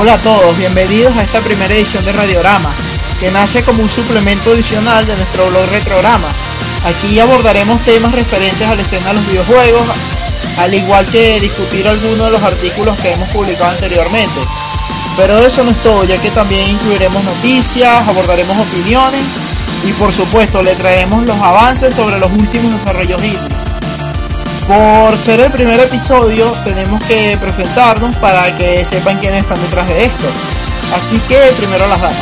Hola a todos, bienvenidos a esta primera edición de Radiorama, que nace como un suplemento adicional de nuestro blog Retrograma. Aquí abordaremos temas referentes a la escena de los videojuegos, al igual que discutir algunos de los artículos que hemos publicado anteriormente. Pero eso no es todo, ya que también incluiremos noticias, abordaremos opiniones y por supuesto le traeremos los avances sobre los últimos desarrollos indie. Por ser el primer episodio, tenemos que presentarnos para que sepan quiénes están detrás de esto. Así que primero las damas.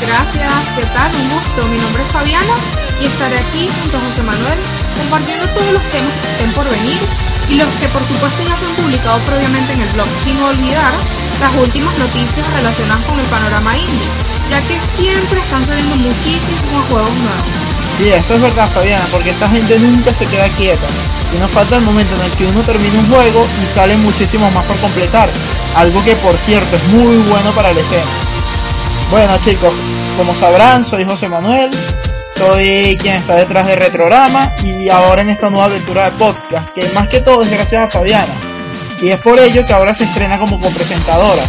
Gracias, ¿qué tal? Un gusto. Mi nombre es Fabiana y estaré aquí junto a José Manuel compartiendo todos los temas que estén por venir y los que por supuesto ya se han publicado previamente en el blog, sin olvidar las últimas noticias relacionadas con el panorama indie, ya que siempre están saliendo muchísimos juegos nuevos. Eso es verdad, Fabiana, porque esta gente nunca se queda quieta. Y nos falta el momento en el que uno termina un juego y salen muchísimos más por completar. Algo que por cierto es muy bueno para la escena. Bueno chicos, como sabrán, soy José Manuel, soy quien está detrás de Retrograma y ahora en esta nueva aventura de podcast, que más que todo es gracias a Fabiana. Y es por ello que ahora se estrena como copresentadora.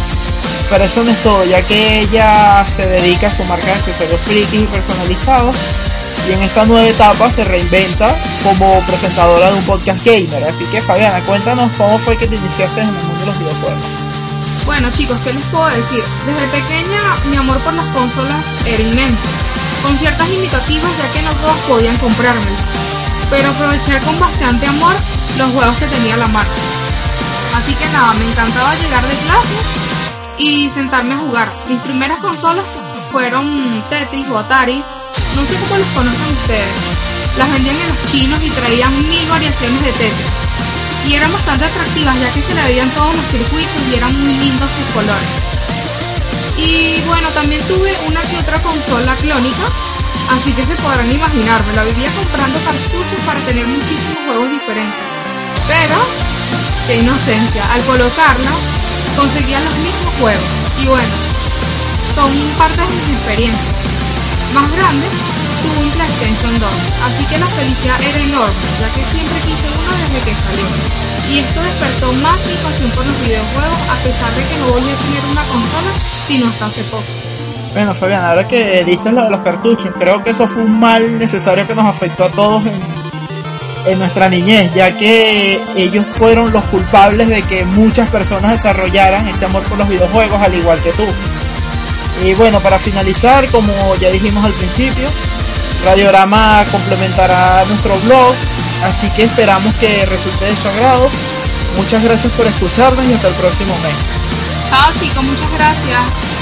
Pero eso no es todo, ya que ella se dedica a su marca de accesorios frikis y personalizados y en esta nueva etapa se reinventa como presentadora de un podcast gamer. Así que Fabiana, cuéntanos cómo fue que te iniciaste en el mundo de los videojuegos. Bueno chicos, ¿qué les puedo decir? Desde pequeña mi amor por las consolas era inmenso, con ciertas limitativas ya que no todos podían comprármelas, pero aproveché con bastante amor los juegos que tenía la marca. Así que nada, me encantaba llegar de clases y sentarme a jugar. Mis primeras consolas fueron Tetris o Ataris, no sé cómo los conocen ustedes. Las vendían en los chinos y traían mil variaciones de Tetris. Y eran bastante atractivas ya que se le veían todos los circuitos y eran muy lindos sus colores. Y bueno, también tuve una que otra consola clónica, así que se podrán imaginar, me la vivía comprando cartuchos para tener muchísimos juegos diferentes. Pero, qué inocencia, al colocarlas conseguía los mismos juegos. Y bueno, son parte de mis experiencias. Más grande, tuve un PlayStation 2, así que la felicidad era enorme, ya que siempre quise uno desde que salió. Y esto despertó más mi pasión por los videojuegos, a pesar de que no volví a tener una consola, sino hasta hace poco. Bueno, Fabián, ahora que dices lo de los cartuchos, creo que eso fue un mal necesario que nos afectó a todos en nuestra niñez, ya que ellos fueron los culpables de que muchas personas desarrollaran este amor por los videojuegos, al igual que tú. Y bueno, para finalizar, como ya dijimos al principio, Radiorama complementará nuestro blog, así que esperamos que resulte de su agrado. Muchas gracias por escucharnos y hasta el próximo mes. Chao chicos, muchas gracias.